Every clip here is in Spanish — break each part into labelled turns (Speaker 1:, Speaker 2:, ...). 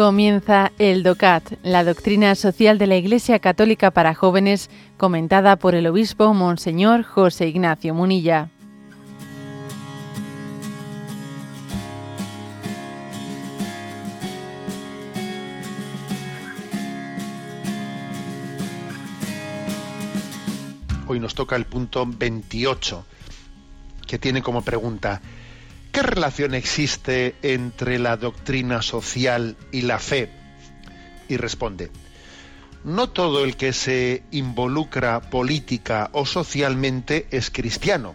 Speaker 1: Comienza el DOCAT, la doctrina social de la Iglesia Católica para jóvenes, comentada por el obispo Monseñor José Ignacio Munilla.
Speaker 2: Hoy nos toca el punto 28, que tiene como pregunta, ¿qué relación existe entre la doctrina social y la fe? Y responde, no todo el que se involucra política o socialmente es cristiano,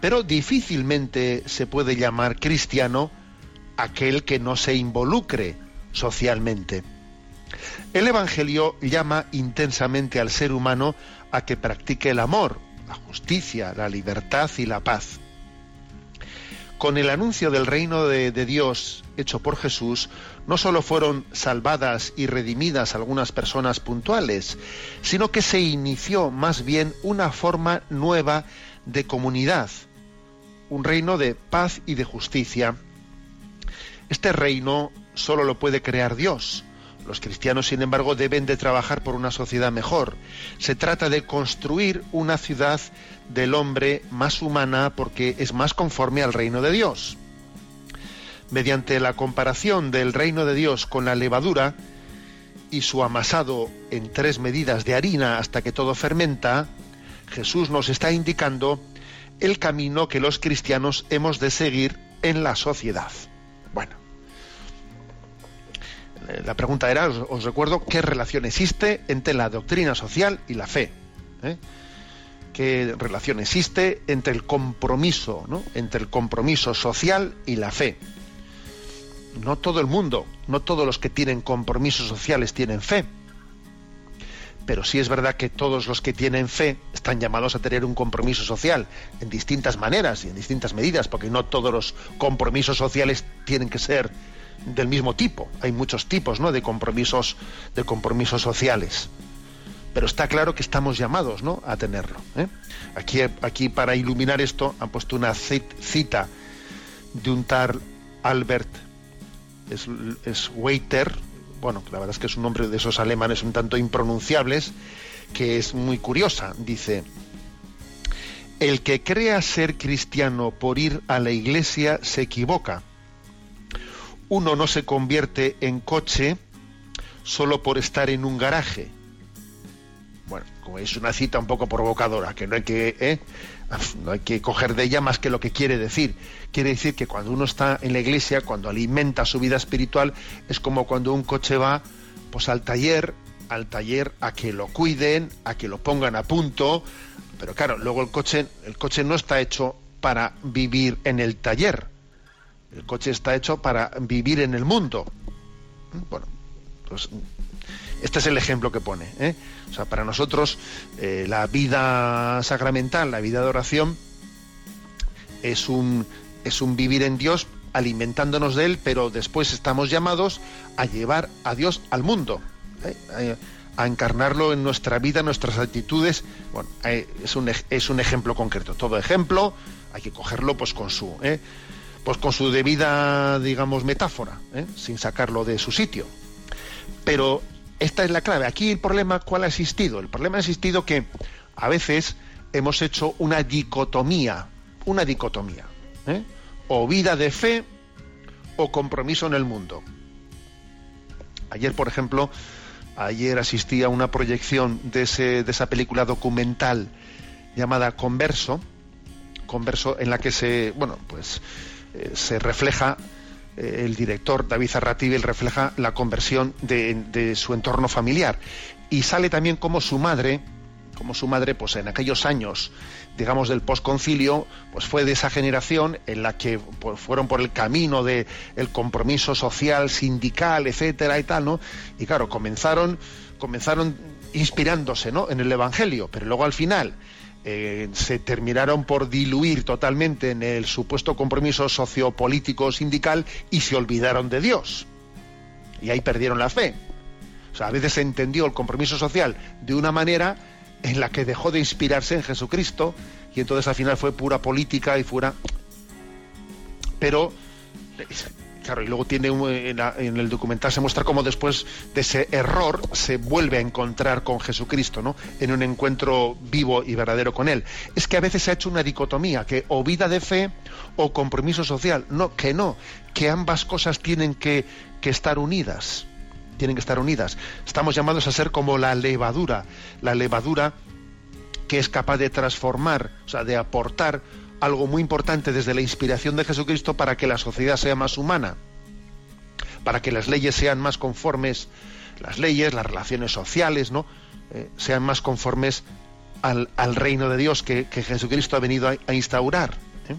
Speaker 2: pero difícilmente se puede llamar cristiano aquel que no se involucre socialmente. El Evangelio llama intensamente al ser humano a que practique el amor, la justicia, la libertad y la paz. Con el anuncio del reino de, Dios hecho por Jesús, no solo fueron salvadas y redimidas algunas personas puntuales, sino que se inició más bien una forma nueva de comunidad, un reino de paz y de justicia. Este reino solo lo puede crear Dios, los cristianos, sin embargo, deben de trabajar por una sociedad mejor. Se trata de construir una ciudad del hombre más humana porque es más conforme al reino de Dios. Mediante la comparación del reino de Dios con la levadura y su amasado en tres medidas de harina hasta que todo fermenta, Jesús nos está indicando el camino que los cristianos hemos de seguir en la sociedad. Bueno, la pregunta era, os, recuerdo, ¿qué relación existe entre la doctrina social y la fe? ¿Eh? ¿Qué relación existe entre el compromiso, ¿no? entre el compromiso social y la fe? No todo el mundo, no todos los que tienen compromisos sociales tienen fe. Pero sí es verdad que todos los que tienen fe están llamados a tener un compromiso social en distintas maneras y en distintas medidas, porque no todos los compromisos sociales tienen que ser del mismo tipo. Hay muchos tipos ¿no? de compromisos, de compromisos sociales. Pero está claro que estamos llamados ¿no? a tenerlo. ¿eh? Aquí, aquí, para iluminar esto, han puesto una cita de un tal Albert es, Waiter, bueno, la verdad es que es un nombre de esos alemanes un tanto impronunciables, que es muy curiosa. Dice, el que crea ser cristiano por ir a la iglesia se equivoca uno no se convierte en coche solo por estar en un garaje. Bueno, como es una cita un poco provocadora, que no hay que, ¿eh? no hay que coger de ella más que lo que quiere decir. Quiere decir que cuando uno está en la iglesia, cuando alimenta su vida espiritual, es como cuando un coche va pues al taller, al taller a que lo cuiden, a que lo pongan a punto, pero claro, luego el coche, el coche no está hecho para vivir en el taller el coche está hecho para vivir en el mundo. Bueno, pues este es el ejemplo que pone. ¿eh? O sea, para nosotros eh, la vida sacramental, la vida de oración, es un, es un vivir en Dios alimentándonos de Él, pero después estamos llamados a llevar a Dios al mundo, ¿eh? a, encarnarlo en nuestra vida, en nuestras actitudes. Bueno, es un, es un ejemplo concreto. Todo ejemplo hay que cogerlo pues con su pues con su debida, digamos, metáfora, ¿eh? sin sacarlo de su sitio. Pero esta es la clave. Aquí el problema, ¿cuál ha existido? El problema ha existido que a veces hemos hecho una dicotomía, una dicotomía, ¿eh? o vida de fe o compromiso en el mundo. Ayer, por ejemplo, ayer asistí a una proyección de, ese, de esa película documental llamada Converso, Converso en la que se, bueno, pues eh, se refleja eh, el director David Arratibel refleja la conversión de, su entorno familiar. Y sale también como su madre como su madre pues en aquellos años digamos del posconcilio pues fue de esa generación en la que pues, fueron por el camino de el compromiso social sindical etcétera y tal no y claro comenzaron comenzaron inspirándose no en el evangelio pero luego al final eh, se terminaron por diluir totalmente en el supuesto compromiso sociopolítico sindical y se olvidaron de Dios. Y ahí perdieron la fe. O sea, a veces se entendió el compromiso social de una manera en la que dejó de inspirarse en Jesucristo y entonces al final fue pura política y fuera... Pero Claro, y luego tiene en, el documental se muestra cómo después de ese error se vuelve a encontrar con Jesucristo, ¿no? En un encuentro vivo y verdadero con Él. Es que a veces se ha hecho una dicotomía, que o vida de fe o compromiso social. No, que no, que ambas cosas tienen que, que estar unidas. Tienen que estar unidas. Estamos llamados a ser como la levadura, la levadura que es capaz de transformar, o sea, de aportar algo muy importante desde la inspiración de Jesucristo para que la sociedad sea más humana, para que las leyes sean más conformes, las leyes, las relaciones sociales, ¿no? Eh, sean más conformes al, reino de Dios que, Jesucristo ha venido a, instaurar. ¿eh?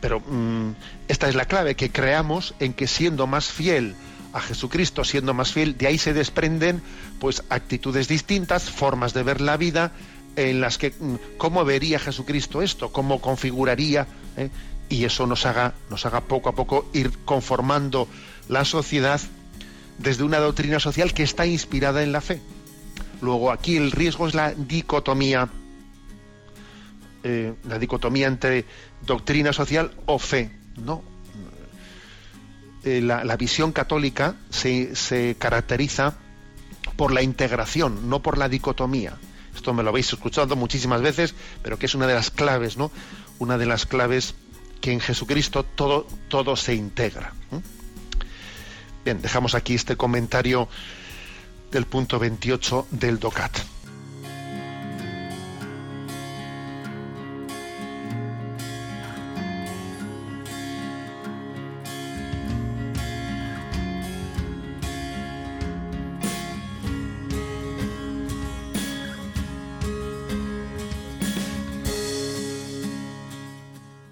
Speaker 2: Pero mm, esta es la clave, que creamos en que siendo más fiel a Jesucristo, siendo más fiel, de ahí se desprenden pues actitudes distintas, formas de ver la vida, en las que mm, cómo vería Jesucristo esto, cómo configuraría, ¿eh? y eso nos haga, nos haga poco a poco ir conformando la sociedad desde una doctrina social que está inspirada en la fe. Luego aquí el riesgo es la dicotomía, eh, la dicotomía entre doctrina social o fe. No, eh, la, visión católica se, se caracteriza por la integración, no por la dicotomía. Esto me lo habéis escuchado muchísimas veces, pero que es una de las claves, ¿no? Una de las claves que en Jesucristo todo, todo se integra. Bien, dejamos aquí este comentario del punto 28 del DOCAT.